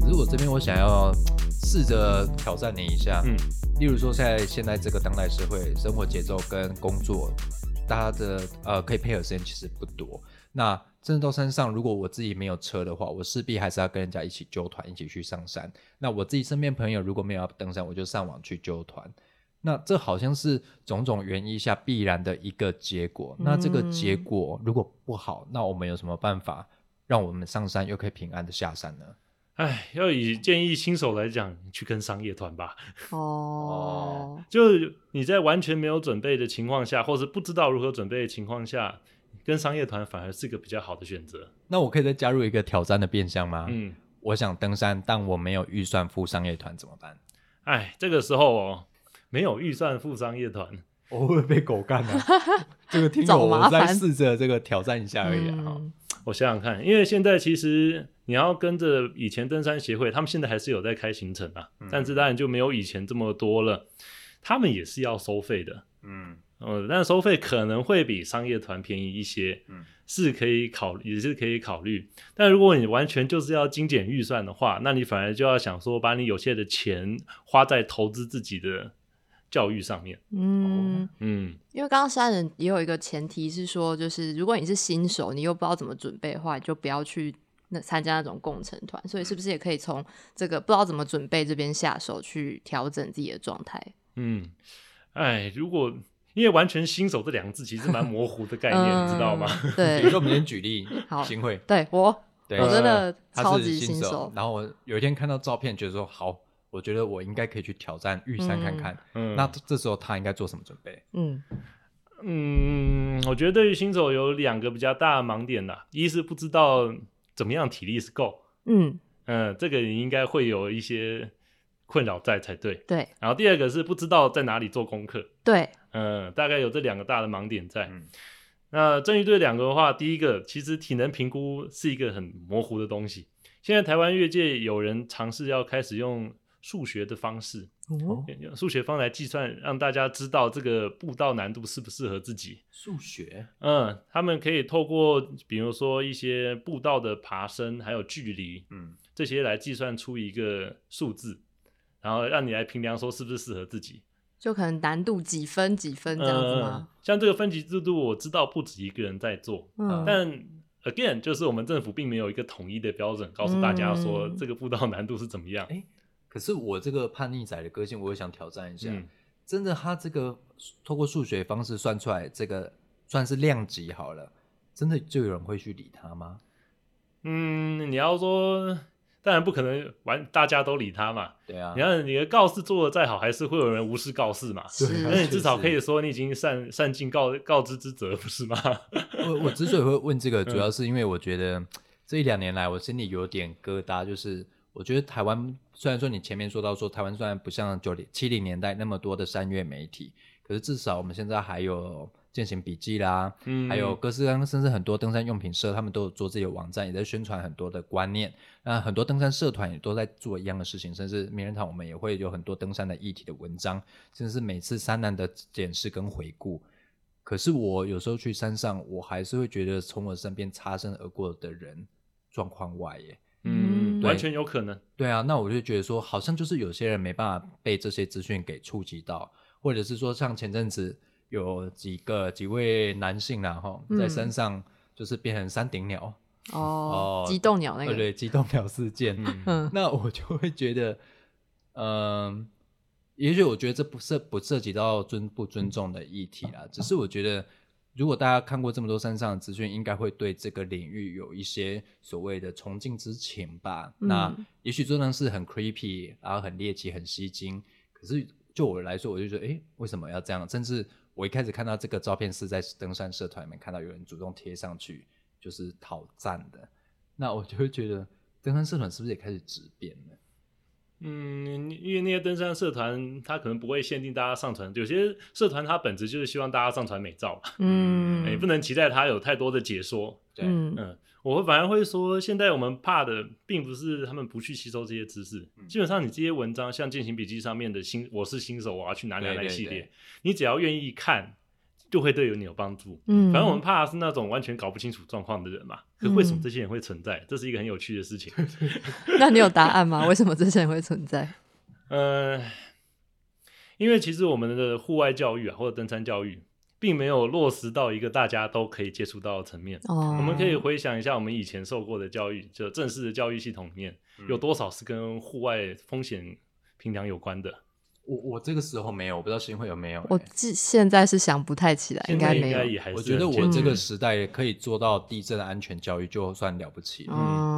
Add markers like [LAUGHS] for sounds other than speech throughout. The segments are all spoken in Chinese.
可是我这边我想要试着挑战你一下，嗯，例如说在现在这个当代社会，生活节奏跟工作，大家的呃可以配合时间其实不多。那真的到山上，如果我自己没有车的话，我势必还是要跟人家一起揪团，一起去上山。那我自己身边朋友如果没有要登山，我就上网去揪团。那这好像是种种原因下必然的一个结果。那这个结果如果不好，那我们有什么办法让我们上山又可以平安的下山呢？哎，要以建议新手来讲，去跟商业团吧。[LAUGHS] 哦，[LAUGHS] 就是你在完全没有准备的情况下，或是不知道如何准备的情况下，跟商业团反而是个比较好的选择。那我可以再加入一个挑战的变相吗？嗯，我想登山，但我没有预算付商业团怎么办？哎，这个时候哦，没有预算付商业团，我会被狗干啊！[LAUGHS] 这个听找友我在麻烦试着这个挑战一下而已啊。我想想看，因为现在其实你要跟着以前登山协会，他们现在还是有在开行程啊，但是当然就没有以前这么多了。他们也是要收费的，嗯呃，但收费可能会比商业团便宜一些，嗯是可以考，也是可以考虑。但如果你完全就是要精简预算的话，那你反而就要想说，把你有限的钱花在投资自己的教育上面。嗯，嗯，因为刚刚山人也有一个前提是说，就是如果你是新手，你又不知道怎么准备的话，你就不要去那参加那种共成团。所以是不是也可以从这个不知道怎么准备这边下手，去调整自己的状态？嗯，哎，如果因为完全新手这两个字其实蛮模糊的概念，你知道吗？[LAUGHS] 对比如，说我们先举例，好新会，对我对，我真的超级是新手，然后我有一天看到照片，觉得说好，我觉得我应该可以去挑战玉山看看。嗯，那这时候他应该做什么准备？嗯嗯，我觉得对于新手有两个比较大的盲点啦，一是不知道怎么样体力是够，嗯，嗯，这个你应该会有一些困扰在才对。对然后第二个是不知道在哪里做功课，对，嗯，大概有这两个大的盲点在。嗯那针对这两个的话，第一个其实体能评估是一个很模糊的东西。现在台湾越界有人尝试要开始用数学的方式，哦用数学方来计算，让大家知道这个步道难度适不适合自己。数学，嗯，他们可以透过比如说一些步道的爬升还有距离嗯这些来计算出一个数字，然后让你来评量说是不是适合自己。就可能难度几分几分这样子吗？呃像这个分级制度，我知道不止一个人在做，嗯，但 again 就是我们政府并没有一个统一的标准，告诉大家说嗯这个步道难度是怎么样。哎可是我这个叛逆仔的个性，我也想挑战一下。嗯真的，他这个透过数学方式算出来，这个算是量级好了，真的就有人会去理他吗？嗯，你要说，当然不可能完大家都理他嘛。对啊，你看你的告示做的再好，还是会有人无视告示嘛。是那你至少可以说你已经善善尽告告知之责，不是吗？[LAUGHS] 我我之所以会问这个，嗯主要是因为我觉得这一两年来，我心里有点疙瘩，就是我觉得台湾虽然说你前面说到说台湾虽然不像九零七零年代那么多的山月媒体，可是至少我们现在还有践行笔记啦，嗯还有各式各样，甚至很多登山用品社，他们都有做自己的网站，也在宣传很多的观念。那很多登山社团也都在做一样的事情，甚至名人堂我们也会有很多登山的议题的文章，甚至是每次山难的检视跟回顾。可是我有时候去山上，我还是会觉得从我身边擦身而过的人状况外耶。嗯，对完全有可能。对啊，那我就觉得说，好像就是有些人没办法被这些资讯给触及到，或者是说，像前阵子有几个几位男性啦，哈，在嗯。山上就是变成山顶鸟，哦哦，激动鸟那个，对对，激动鸟事件，嗯。[LAUGHS] 嗯。那我就会觉得，嗯、也许我觉得这不涉不涉及到尊不尊重的议题啦，只是我觉得，如果大家看过这么多山上的资讯，应该会对这个领域有一些所谓的崇敬之情吧。嗯那也许真的是很 creepy，然后很猎奇、很吸睛，可是就我来说，我就觉得，诶，为什么要这样？甚至我一开始看到这个照片是在登山社团里面看到有人主动贴上去，就是讨赞的，那我就会觉得登山社团是不是也开始质变了？嗯，因为那些登山社团，它可能不会限定大家上传，有些社团它本质就是希望大家上传美照嘛，嗯，也 [LAUGHS] 不能期待它有太多的解说。对，嗯。嗯，我反而会说，现在我们怕的并不是他们不去吸收这些知识，基本上你这些文章，像践行笔记上面的新，我是新手，我要去哪里哪里对对系列对，你只要愿意看，就会对你有帮助。嗯，反正我们怕的是那种完全搞不清楚状况的人嘛。可为什么嗯这些人会存在？这是一个很有趣的事情。[LAUGHS] 那你有答案吗？为什么这些人会存在？[LAUGHS] 呃，因为其实我们的户外教育啊，或者登山教育，并没有落实到一个大家都可以接触到的层面。哦，我们可以回想一下我们以前受过的教育，就正式的教育系统里面，有多少是跟户外风险评量有关的？我我这个时候没有，我不知道新会有没有、我欸记现在是想不太起来，应该没有。该也还是我觉得我这个时代可以做到地震安全教育，就算了不起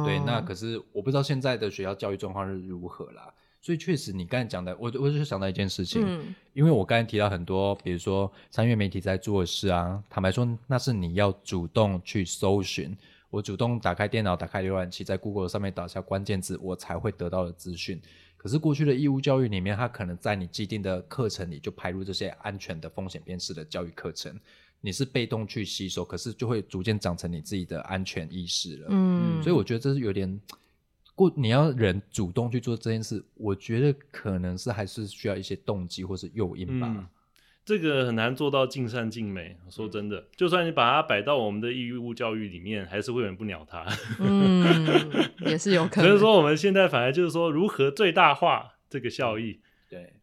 对，那可是我不知道现在的学校教育状况是如何啦。所以确实，你刚才讲的，我我就想到一件事情，嗯因为我刚才提到很多，比如说三月媒体在做的事啊，坦白说，那是你要主动去搜寻，我主动打开电脑，打开浏览器，在 Google 上面打下关键字，我才会得到的资讯。可是过去的义务教育里面，它可能在你既定的课程里就排入这些安全的风险辨识的教育课程，你是被动去吸收，可是就会逐渐长成你自己的安全意识了。嗯，所以我觉得这是有点过，你要人主动去做这件事，我觉得可能是还是需要一些动机或是诱因吧。嗯，这个很难做到尽善尽美。说真的，就算你把它摆到我们的义务教育里面，还是会有人不鸟它。嗯，也是有可能。[LAUGHS] 所以说，我们现在反而就是说，如何最大化这个效益，对，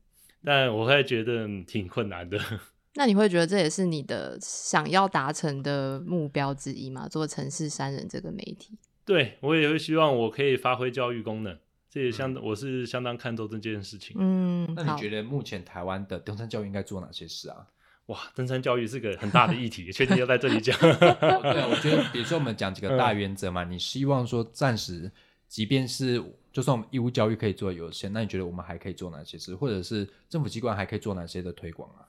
但我会觉得、嗯挺困难的。[LAUGHS] 那你会觉得这也是你的想要达成的目标之一吗？做城市三人这个媒体，对我也会希望我可以发挥教育功能，这也相当，我是相当看重这件事情。嗯，那你好觉得目前台湾的登山教育应该做哪些事啊？哇，登山教育是个很大的议题，确定要在这里讲。[LAUGHS] 哦对啊，我觉得比如说我们讲几个大原则嘛，你希望说暂时，即便是就算我们义务教育可以做的有限，那你觉得我们还可以做哪些事，或者是政府机关还可以做哪些的推广啊？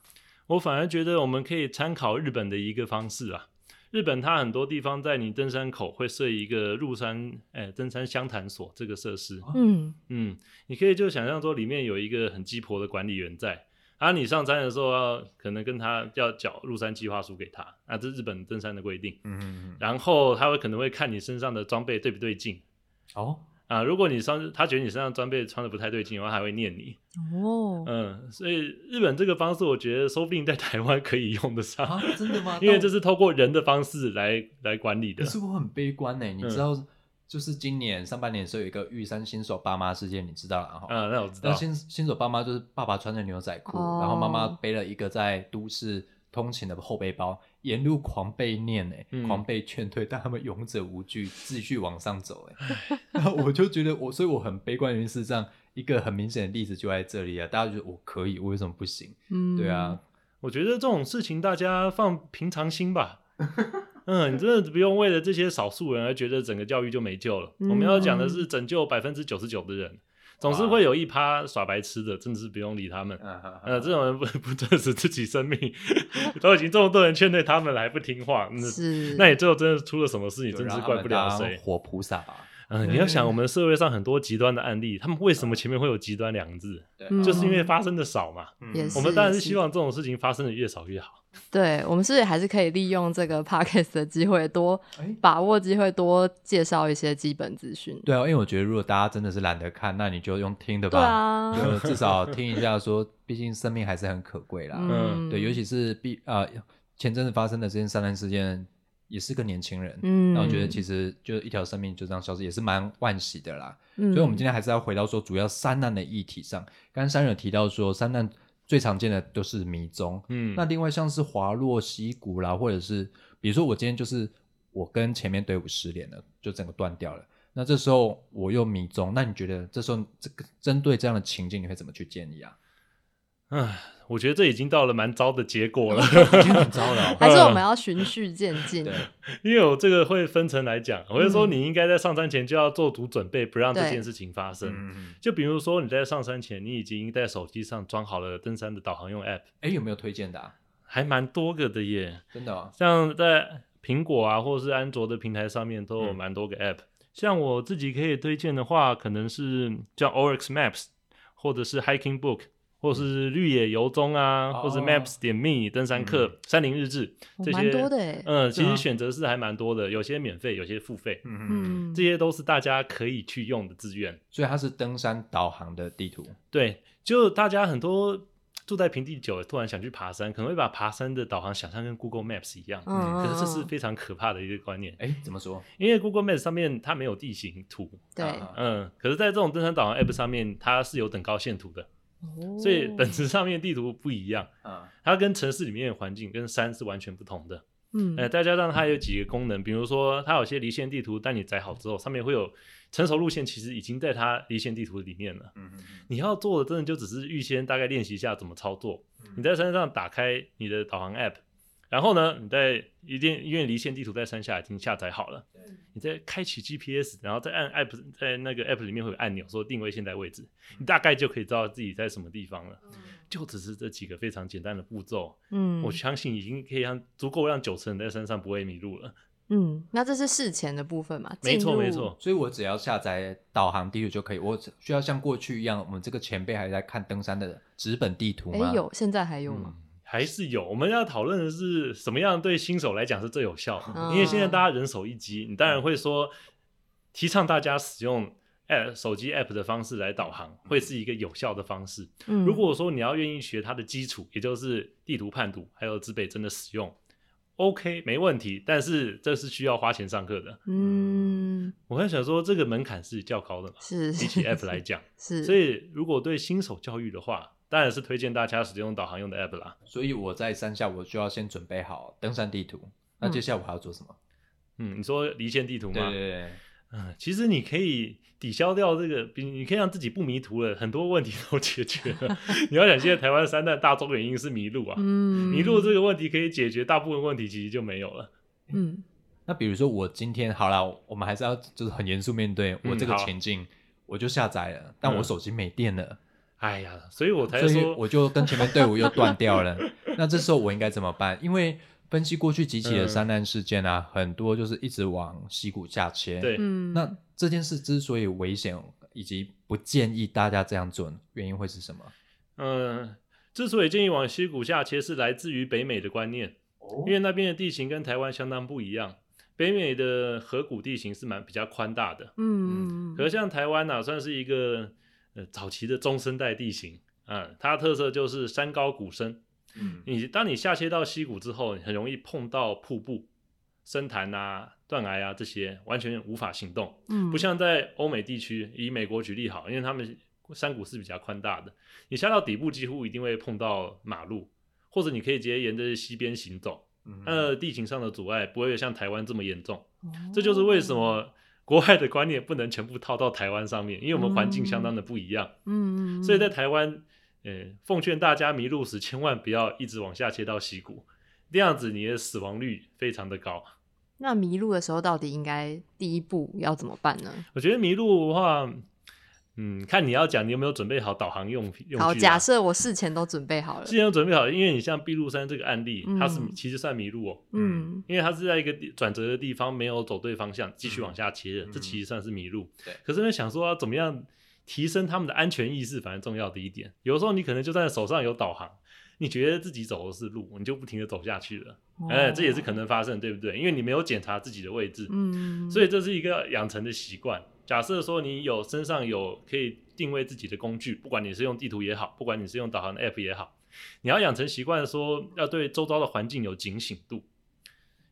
我反而觉得我们可以参考日本的一个方式啊。日本它很多地方在你登山口会设一个入山，哎，登山相谈所这个设施。嗯嗯，你可以就想象说里面有一个很鸡婆的管理员在，啊，你上山的时候要可能跟他要缴入山计划书给他，啊，这是日本登山的规定。嗯嗯嗯，然后他会可能会看你身上的装备对不对劲哦，啊，如果你上他觉得你身上装备穿的不太对劲的话，还会念你。哦，嗯，所以日本这个方式，我觉得说不定在台湾可以用得上。啊，真的吗？[LAUGHS] 因为这是透过人的方式来来管理的可。是我很悲观呢，你嗯知道，就是今年上半年的时候有一个玉山新手爸妈事件，你知道了哈？啊，那我知道那。新新手爸妈就是爸爸穿着牛仔裤，哦然后妈妈背了一个在都市通勤的后背包，沿路狂被念哎、嗯狂被劝退，[LAUGHS] 但他们勇者无惧，继续往上走哎、然 [LAUGHS] 后我就觉得我，所以我很悲观，原因是这样一个很明显的例子就在这里啊，大家觉得我可以，我为什么不行？嗯，对啊，我觉得这种事情大家放平常心吧。[LAUGHS] 嗯，你真的不用为了这些少数人而觉得整个教育就没救了。嗯我们要讲的是拯救百分之九十九的人，总是会有一趴耍白痴的，真的是不用理他们。呃，这种人不 [LAUGHS] 不珍惜自己生命，[LAUGHS] 都已经这么多人劝退他们了还不听话，那是，那你最后真的出了什么事，你就真是怪不了谁。活菩萨吧。嗯，你要想我们社会上很多极端的案例，他们为什么前面会有极端两个字？对，嗯就是因为发生的少嘛。我们当然是希望这种事情发生的越少越好。对我们是不是还是可以利用这个 [LAUGHS] podcast 的机会，多哎把握机会，多介绍一些基本资讯？对啊，因为我觉得如果大家真的是懒得看，那你就用听的吧。对啊，就至少听一下说，毕竟生命还是很可贵啦。嗯对，尤其是毕啊、前阵子发生的这件三难事件，也是个年轻人。嗯，那我觉得其实就一条生命就这样消失，也是蛮惋惜的啦。嗯，所以，我们今天还是要回到说，主要三难的议题上。刚刚山人有提到说，三难最常见的都是迷踪。嗯，那另外像是滑落溪谷啦，或者是比如说我今天就是我跟前面队伍失联了，就整个断掉了。那这时候我又迷踪，那你觉得这时候这个针对这样的情境，你会怎么去建议啊？唉，我觉得这已经到了蛮糟的结果了。[LAUGHS] 已经很糟了、哦。还是我们要循序渐进。对，因为我这个会分层来讲，我就说你应该在上山前就要做足准备，不让这对件事情发生。嗯，就比如说你在上山前，你已经在手机上装好了登山的导航用 App，哎，有没有推荐的、啊？还蛮多个的耶。真的、哦？像在苹果啊，或者是安卓的平台上面都有嗯蛮多个 App。像我自己可以推荐的话，可能是叫 Oryx Maps 或者是 Hiking Book，或是绿野游踪啊，或是哦 Maps 点 me 登山课、山林日志这些，哦多的哎。嗯，其实选择是还蛮多的，有些免费，有些付费，嗯嗯，嗯，这些都是大家可以去用的资源。所以它是登山导航的地图。对，就大家很多住在平地久了，突然想去爬山，可能会把爬山的导航想象跟 Google Maps 一样，嗯，可是这是嗯非常可怕的一个观念，哎，怎么说？因为 Google Maps 上面它没有地形图，对，啊嗯，可是在这种登山导航 App 上面，它是有等高线图的，哦所以本质上面地图不一样，啊，它跟城市里面的环境跟山是完全不同的。嗯呃，再加上它有几个功能，比如说它有些离线地图，当你载好之后，上面会有成熟路线，其实已经在它离线地图里面了。嗯嗯你要做的真的就只是预先大概练习一下怎么操作。嗯你在山上打开你的导航 App，然后呢，你在一定因为离线地图在山下已经下载好了，你再开启 GPS，然后再按 App 在那个 App 里面会有按钮说定位现在位置，你大概就可以知道自己在什么地方了。就只是这几个非常简单的步骤，嗯，我相信已经可以让足够让九成人在山上不会迷路了。嗯，那这是事前的部分嘛？没错没错，所以我只要下载导航地图就可以，我只需要像过去一样，我们这个前辈还在看登山的纸本地图吗？哎，有，现在还有吗？还是有，我们要讨论的是什么样对新手来讲是最有效的。嗯因为现在大家人手一机，你当然会说提倡大家使用 app 手机 app 的方式来导航，会是一个有效的方式。嗯，如果说你要愿意学它的基础，也就是地图判读还有指北针的使用，OK 没问题，但是这是需要花钱上课的。嗯我在想说，这个门槛是较高的嘛，是比起 app 来讲。是，所以如果对新手教育的话，当然是推荐大家使用导航用的 app 啦。所以我在山下我就要先准备好登山地图。那接下来我还要做什么？嗯，你说离线地图吗？对对对，嗯，其实你可以抵消掉这个，比你可以让自己不迷途了，很多问题都解决了。[LAUGHS] 你要想，现在台湾三大大众原因是迷路啊，嗯迷路这个问题可以解决，大部分问题其实就没有了。嗯那比如说我今天好了，我们还是要就是很严肃面对我这个嗯好情境，我就下载了，但我嗯手机没电了，哎呀，所以我才说，我就跟前面队伍又断掉了。那这时候我应该怎么办？因为分析过去几起的嗯山难事件啊，很多就是一直往溪谷下切。对，嗯，那这件事之所以危险，以及不建议大家这样做，原因会是什么？嗯，之所以建议往溪谷下切，是来自于北美的观念，因为那边的地形跟台湾相当不一样。北美的河谷地形是蛮比较宽大的，嗯嗯可是像台湾呐、算是一个呃早期的中生代地形啊、它的特色就是山高谷深。嗯你当你下切到溪谷之后，你很容易碰到瀑布、深潭啊、断崖啊这些，完全无法行动。嗯，不像在欧美地区，以美国举例好，因为他们山谷是比较宽大的，你下到底部几乎一定会碰到马路，或者你可以直接沿着溪边行走，嗯呃，地形上的阻碍不会像台湾这么严重。哦这就是为什么国外的观念不能全部套到台湾上面，因为我们环境相当的不一样。嗯嗯，所以在台湾，呃，奉劝大家迷路时千万不要一直往下切到溪谷，这样子你的死亡率非常的高。那迷路的时候到底应该第一步要怎么办呢？我觉得迷路的话，嗯，看你要讲你有没有准备好导航用用具、啊。好，假设我事前都准备好了事，前都准备好了，因为你像碧路山这个案例，它是嗯其实算迷路哦，嗯因为它是在一个转折的地方没有走对方向，继续往下切的，嗯这其实算是迷路。对可是呢，想说要怎么样提升他们的安全意识，反而重要的一点。有的时候你可能就算手上有导航，你觉得自己走的是路，你就不停的走下去了，哎、这也是可能发生，对不对？因为你没有检查自己的位置，嗯，所以这是一个养成的习惯。假设说你有身上有可以定位自己的工具，不管你是用地图也好，不管你是用导航的 app 也好，你要养成习惯，说要对周遭的环境有警醒度。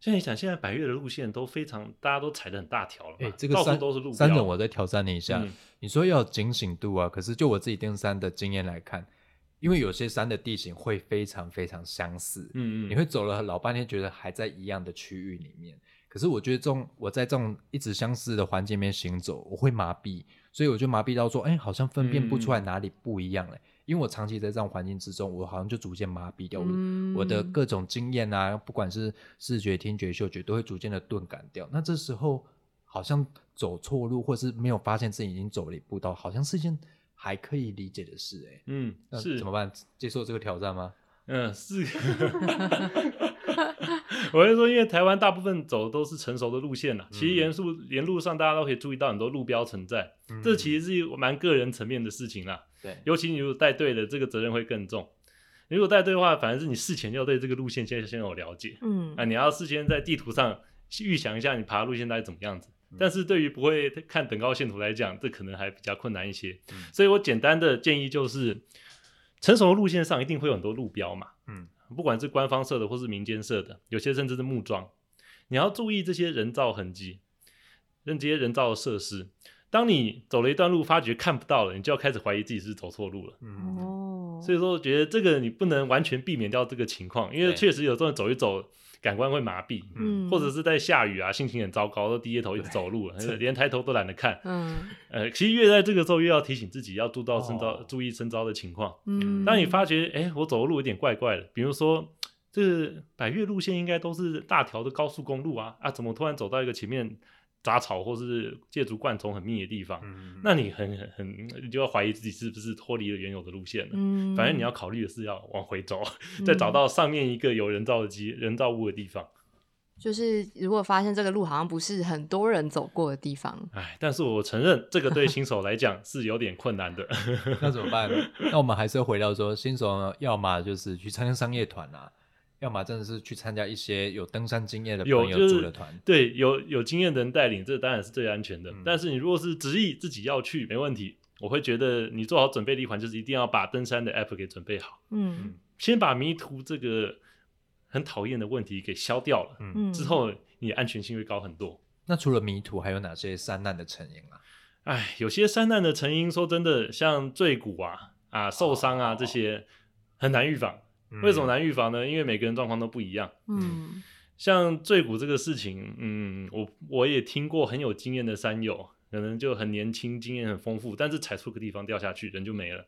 像你想，现在百越的路线都非常，大家都踩得很大条了嘛，哎、这个到处都是路标。三人，我再挑战你一下。嗯你说要警醒度啊，可是就我自己登山的经验来看，因为有些山的地形会非常非常相似，嗯嗯，你会走了老半天，觉得还在一样的区域里面。可是我觉得这种我在这种一直相似的环境里面行走，我会麻痹，所以我就麻痹到说，哎，好像分辨不出来哪里不一样了。因为我长期在这种环境之中，我好像就逐渐麻痹掉我的、嗯我的各种经验啊，不管是视觉、听觉、嗅觉，都会逐渐的钝感掉。那这时候好像走错路，或是没有发现自己已经走了一步到，好像是一件还可以理解的事、哎，嗯那是怎么办？接受这个挑战吗？嗯，是。[LAUGHS] [LAUGHS] 我会说，因为台湾大部分走的都是成熟的路线啦，其实沿路沿路上大家都可以注意到很多路标存在，这其实是蛮个人层面的事情啦。对，尤其你如果带队的，这个责任会更重。如果带队的话，反正是你事前要对这个路线先先有了解，嗯。啊，你要事先在地图上预想一下你爬的路线大概怎么样子。但是对于不会看等高线图来讲，这可能还比较困难一些。所以我简单的建议就是，成熟的路线上一定会有很多路标嘛，嗯，不管是官方设的或是民间设的，有些甚至是木桩，你要注意这些人造痕迹，跟这些人造的设施。当你走了一段路，发觉看不到了，你就要开始怀疑自己是走错路了。嗯，哦，所以说，我觉得这个你不能完全避免掉这个情况，因为对确实有时候走一走，感官会麻痹，嗯，或者是在下雨啊，心情很糟糕，都低着头一直走路了，[LAUGHS] 连抬头都懒得看。嗯呃，其实越在这个时候，越要提醒自己要注到身招，哦注意身招的情况。嗯，当你发觉，哎，我走的路有点怪怪的，比如说这个百越路线应该都是大条的高速公路啊，啊，怎么突然走到一个前面杂草或是借竹灌丛很密的地方？嗯那你很很很，你就要怀疑自己是不是脱离了原有的路线了。嗯，反正你要考虑的是要往回走，再找到上面一个有人造的机、人造物的地方。就是如果发现这个路好像不是很多人走过的地方，哎，但是我承认这个对新手来讲是有点困难的。[LAUGHS] 那怎么办呢？那我们还是回到说，新手，要么就是去参加商业团啊，要么真的是去参加一些有登山经验的朋友组的团。对，有有经验的人带领，这当然是最安全的。嗯但是你如果是执意自己要去，没问题。我会觉得你做好准备的一环就是一定要把登山的 app 给准备好，嗯先把迷途这个很讨厌的问题给消掉了，嗯，嗯，之后你安全性会高很多。那除了迷途，还有哪些山难的成因啊？哎，有些山难的成因，说真的，像坠骨啊、啊受伤啊、哦这些很难预防。为什么难预防呢？因为每个人状况都不一样。嗯像坠谷这个事情，嗯，我我也听过很有经验的山友，可能就很年轻，经验很丰富，但是踩错个地方掉下去，人就没了。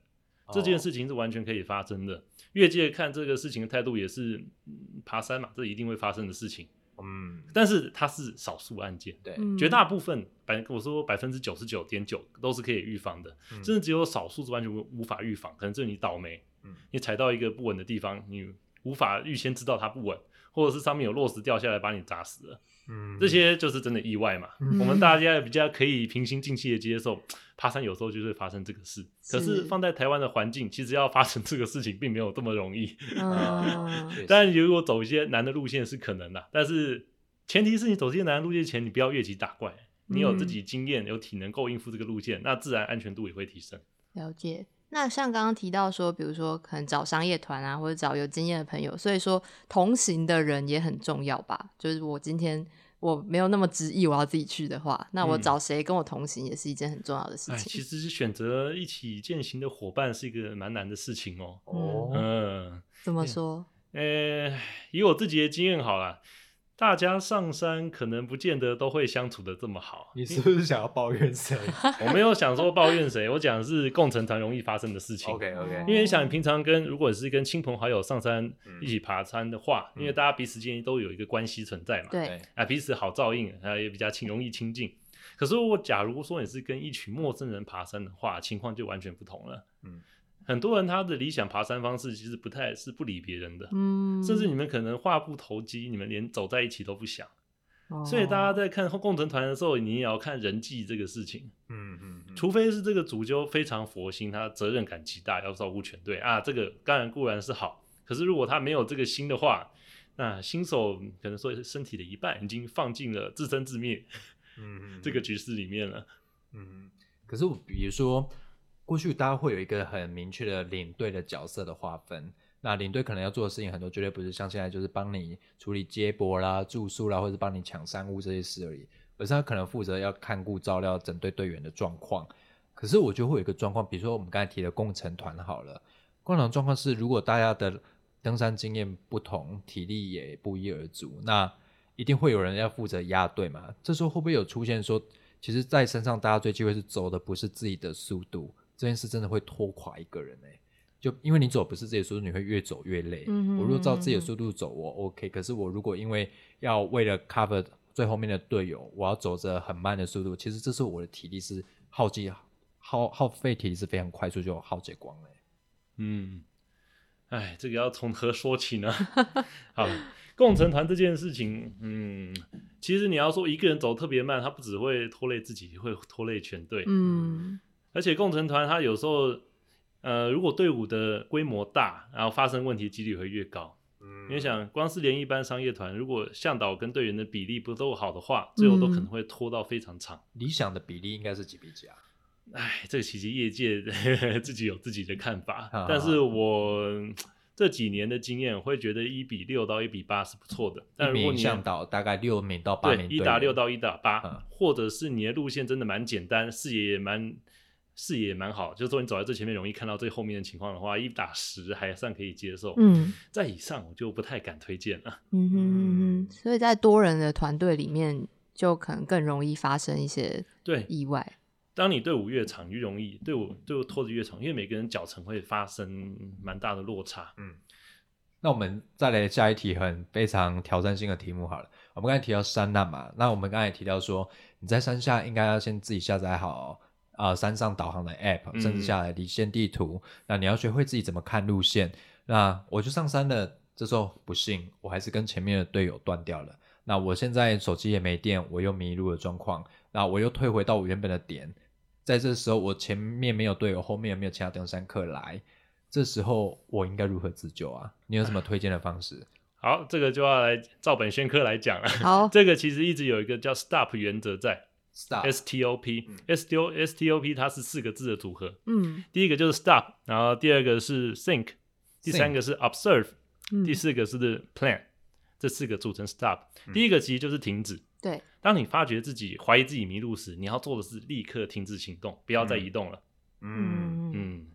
这件事情是完全可以发生的。越界看这个事情的态度也是，嗯爬山嘛，这一定会发生的事情。哦，嗯，但是它是少数案件，对，嗯，绝大部分百我说百分之九十九点九都是可以预防的，嗯甚至只有少数是完全无无法预防，可能就是你倒霉，嗯。你踩到一个不稳的地方，你无法预先知道它不稳，或者是上面有落石掉下来把你砸死了，嗯。这些就是真的意外嘛。嗯。我们大家也比较可以平心静气的接受，爬山有时候就会发生这个事，可是是放在台湾的环境，其实要发生这个事情并没有这么容易。嗯 [LAUGHS] 确实。当然，如果走一些难的路线是可能的，但是前提是你走这些难的路线前，你不要越级打怪，你有自己经验、有体能够应付这个路线，那自然安全度也会提升。了解。那像刚刚提到说，比如说可能找商业团啊，或者找有经验的朋友，所以说同行的人也很重要吧。就是我今天我没有那么执意我要自己去的话，那我嗯找谁跟我同行也是一件很重要的事哎，其。实是选择一起践行的伙伴是一个蛮难的事情哦。哦，嗯，怎么说？呃，以我自己的经验好了，大家上山可能不见得都会相处的这么好。你是不是想要抱怨谁 [LAUGHS] 我没有想说抱怨谁，我讲的是共成团容易发生的事情。？OK OK，因为你想，你平常跟如果是跟亲朋好友上山嗯一起爬山的话，嗯因为大家彼此间都有一个关系存在嘛，对，啊，彼此好照应，啊，也比较亲容易亲近。可是我假如说你是跟一群陌生人爬山的话，情况就完全不同了。嗯，很多人他的理想爬山方式其实不太是不理别人的，嗯，甚至你们可能话不投机，你们连走在一起都不想。哦所以大家在看共成团的时候，你也要看人际这个事情。嗯嗯嗯，除非是这个主揪非常佛心，他责任感极大，要照顾全队啊，这个当然固然是好。可是如果他没有这个心的话，那新手可能说身体的一半已经放进了自生自灭嗯嗯这个局势里面了。嗯，可是我比如说，过去大家会有一个很明确的领队的角色的划分。那领队可能要做的事情很多，绝对不是像现在就是帮你处理接驳啦、住宿啦，或者帮你抢山屋这些事而已，而是他可能负责要看顾、照料整队队员的状况。可是我觉得会有一个状况，比如说我们刚才提的共成团好了，共成团状况是如果大家的登山经验不同，体力也不一而足，那一定会有人要负责压队嘛。这时候会不会有出现说，其实，在山上大家最忌讳是走的不是自己的速度，这件事真的会拖垮一个人哎、就因为你走不是自己的速度，你会越走越累。嗯我如果照自己的速度走，我 OK。可是我如果因为要为了 cover 最后面的队友，我要走着很慢的速度，其实这时候我的体力是耗尽、耗耗费体力是非常快速就耗竭光了欸。嗯，哎，这个要从何说起呢？[LAUGHS] 好，共成团这件事情，嗯，其实你要说一个人走特别慢，他不只会拖累自己，会拖累全队。嗯而且共成团它有时候，呃，如果队伍的规模大，然后发生问题几率会越高。嗯你想，光是连一般商业团，如果向导跟队员的比例不够好的话，最后都可能会拖到非常长。理想的比例应该是几比几啊？哎，这个其实业界 [LAUGHS] 自己有自己的看法，[LAUGHS] 啊但是我这几年的经验，我会觉得一比六到一比八是不错的。但如果你向导大概六名到八对名，一打六到一打八、嗯或者是你的路线真的蛮简单，视野也蛮视野也蛮好，就是说你走在最前面容易看到最后面的情况的话，一打十还算可以接受。嗯在以上我就不太敢推荐了。嗯哼嗯哼，所以在多人的团队里面，就可能更容易发生一些对，意外。当你队伍越长，越容易队伍队伍拖得越长，因为每个人脚程会发生蛮大的落差。嗯那我们再来下一题，很非常挑战性的题目好了。我们刚才提到山难嘛，那我们刚才也提到说，你在山下应该要先自己下载好啊、呃山上导航的 app，嗯甚至下来离线地图。那你要学会自己怎么看路线。那我就上山了，这时候不幸我还是跟前面的队友断掉了。那我现在手机也没电，我又迷路的状况，那我又退回到我原本的点。在这时候，我前面没有队友，后面也没有其他登山客来，这时候我应该如何自救啊？你有什么推荐的方式？[LAUGHS] 好，这个就要来照本宣科来讲了。好，[LAUGHS] 这个其实一直有一个叫 STOP 原则在，S T O P，S T O S T O P 它是四个字的组合。嗯。第一个就是 stop，然后第二个是 think，第三个是 observe，嗯。第四个是 plan，这四个组成 stop。第一个其实就是停止。对，当你发觉自己怀疑自己迷路时，你要做的是立刻停止行动，不要再移动了。嗯。嗯，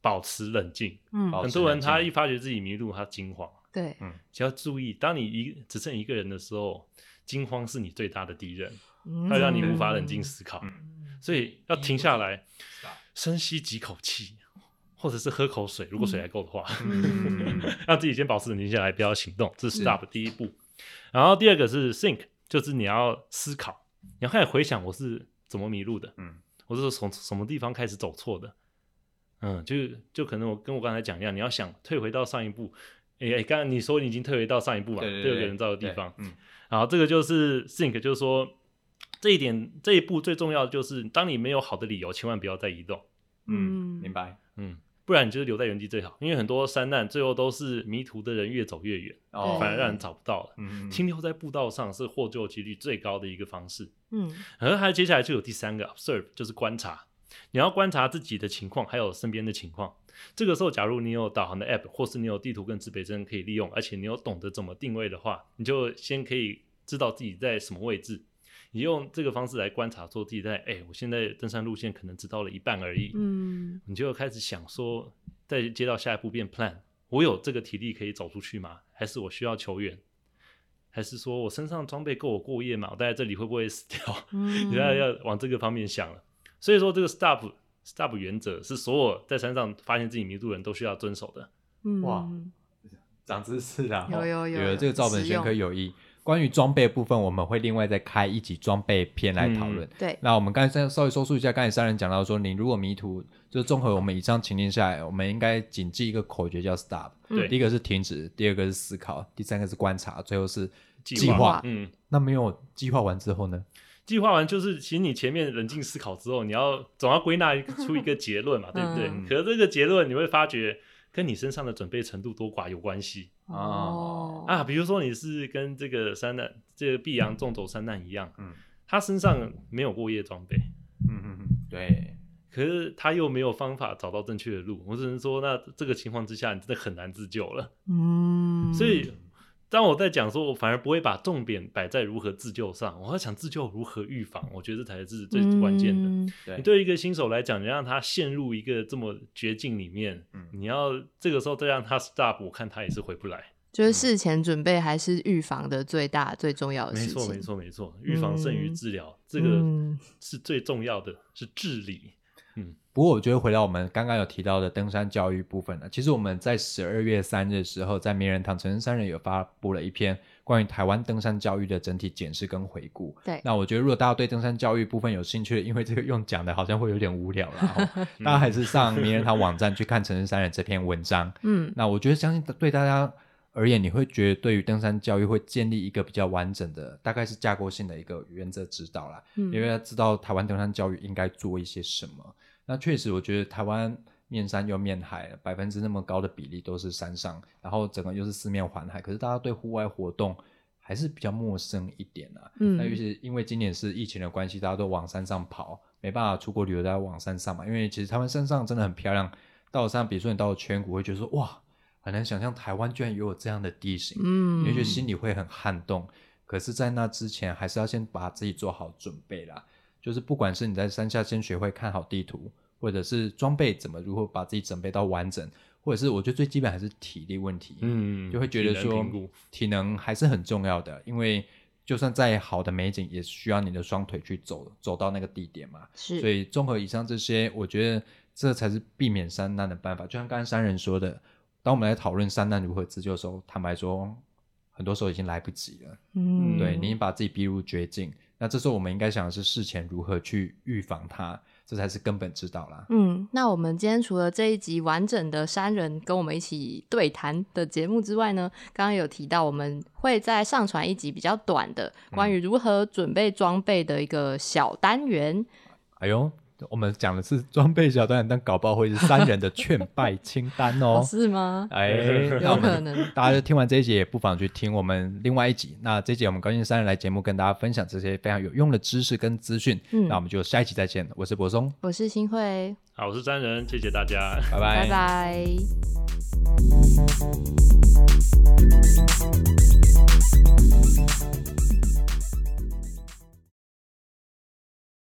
保持冷静。嗯。很多人他一发觉自己迷路，他惊慌。对，只要注意，当你一只剩一个人的时候，惊慌是你最大的敌人，嗯会让你无法冷静思考。嗯。所以要停下来，深吸几口气，或者是喝口水，如果水还够的话，嗯。[LAUGHS] 让自己先保持冷静下来，不要行动，这是是。stop 第一步。然后第二个是 think，就是你要思考，你要开始回想我是怎么迷路的，嗯，我是从什么地方开始走错的，嗯，就就可能我跟我刚才讲一样，你要想退回到上一步。诶、诶刚刚你说你已经退回到上一步嘛，对对对第二个人造的地方，嗯。然后这个就是 think，就是说这一点这一步最重要的就是，当你没有好的理由，千万不要再移动，嗯，明白。嗯，不然你就是留在原地最好，因为很多山难最后都是迷途的人越走越远，哦，反而让人找不到了。嗯，嗯停留在步道上是获救几率最高的一个方式。嗯而还接下来就有第三个 observe，就是观察。你要观察自己的情况，还有身边的情况。这个时候，假如你有导航的 app，或是你有地图跟指北针可以利用，而且你有懂得怎么定位的话，你就先可以知道自己在什么位置。你用这个方式来观察，说自己在哎、我现在登山路线可能只到了一半而已。嗯你就开始想说，再接到下一步变 plan，我有这个体力可以走出去吗？还是我需要求援？还是说我身上装备够我过夜吗？我待在这里会不会死掉？[LAUGHS] 嗯，你要要往这个方面想了。所以说，这个 stop stop 原则是所有在山上发现自己迷路的人都需要遵守的。嗯哇长知识了！有哦有有有有这个照本宣科有益。关于装备部分，我们会另外再开一集装备篇来讨论。对，那我们刚才稍微收束一下，刚才三人讲到说，你如果迷途，就综合我们以上情境下来，我们应该谨记一个口诀叫 stop。对第一个是停止，第二个是思考，第三个是观察，最后是计计划嗯，那没有计划完之后呢？计划完就是，其实你前面冷静思考之后，你要总要归纳出一个结论嘛，对不对？嗯可是这个结论你会发觉跟你身上的准备程度多寡有关系哦。啊。比如说你是跟这个山难，这个碧阳纵走山难一样，嗯。他身上没有过夜装备，嗯嗯嗯，对，可是他又没有方法找到正确的路，我只能说，那这个情况之下，你真的很难自救了。嗯，所以，当我在讲说，我反而不会把重点摆在如何自救上，我要想自救如何预防，我觉得这才是最关键的。嗯对你对一个新手来讲，你让他陷入一个这么绝境里面，嗯你要这个时候再让他 stop，我看他也是回不来。就是事前准备还是预防的最大最重要的事情。没错，没错，没错，预防胜于治疗，这个嗯是最重要的，是治理。嗯，不过我觉得回到我们刚刚有提到的登山教育部分呢，其实我们在十二月三日的时候，在名人堂城市山人有发布了一篇关于台湾登山教育的整体检视跟回顾。对那我觉得如果大家对登山教育部分有兴趣，因为这个用讲的好像会有点无聊啦，[LAUGHS] 哦大家还是上名人堂网站去看城市山人这篇文章。嗯，那我觉得相信对大家而言，你会觉得对于登山教育会建立一个比较完整的，大概是架构性的一个原则指导啦。嗯因为要知道台湾登山教育应该做一些什么。那确实，我觉得台湾面山又面海，百分之那么高的比例都是山上，然后整个又是四面环海，可是大家对户外活动还是比较陌生一点啊。嗯那尤其因为今年是疫情的关系，大家都往山上跑，没办法出国旅游，大家往山上嘛。因为其实他们山上真的很漂亮，到了山上，比如说你到了全谷，会觉得说哇，很难想象台湾居然也有这样的地形，嗯你会觉得心里会很撼动。可是，在那之前，还是要先把自己做好准备啦。就是不管是你在山下先学会看好地图，或者是装备怎么如何把自己准备到完整，或者是我觉得最基本还是体力问题。嗯，就会觉得体能说体能还是很重要的，因为就算再好的美景，也需要你的双腿去走走到那个地点嘛。是所，以综合以上这些，我觉得这才是避免山难的办法。就像刚才三人说的，当我们来讨论山难如何自救的时候，坦白说，很多时候已经来不及了。嗯，对你已经把自己逼入绝境，那这时候我们应该想的是事前如何去预防它，这才是根本之道啦。嗯，那我们今天除了这一集完整的三人跟我们一起对谈的节目之外呢，刚刚有提到我们会再上传一集比较短的关于如何准备装备的一个小单元。哎呦，我们讲的是装备小单但搞不好会是三人的劝败清单哦。[LAUGHS] 是吗？哎有可能。大家就听完这一集也不妨去听我们另外一集。那这一集我们高兴三人来节目跟大家分享这些非常有用的知识跟资讯。嗯。那我们就下一集再见我是柏松。我是新惠好我是三人谢谢大家。拜拜。拜拜。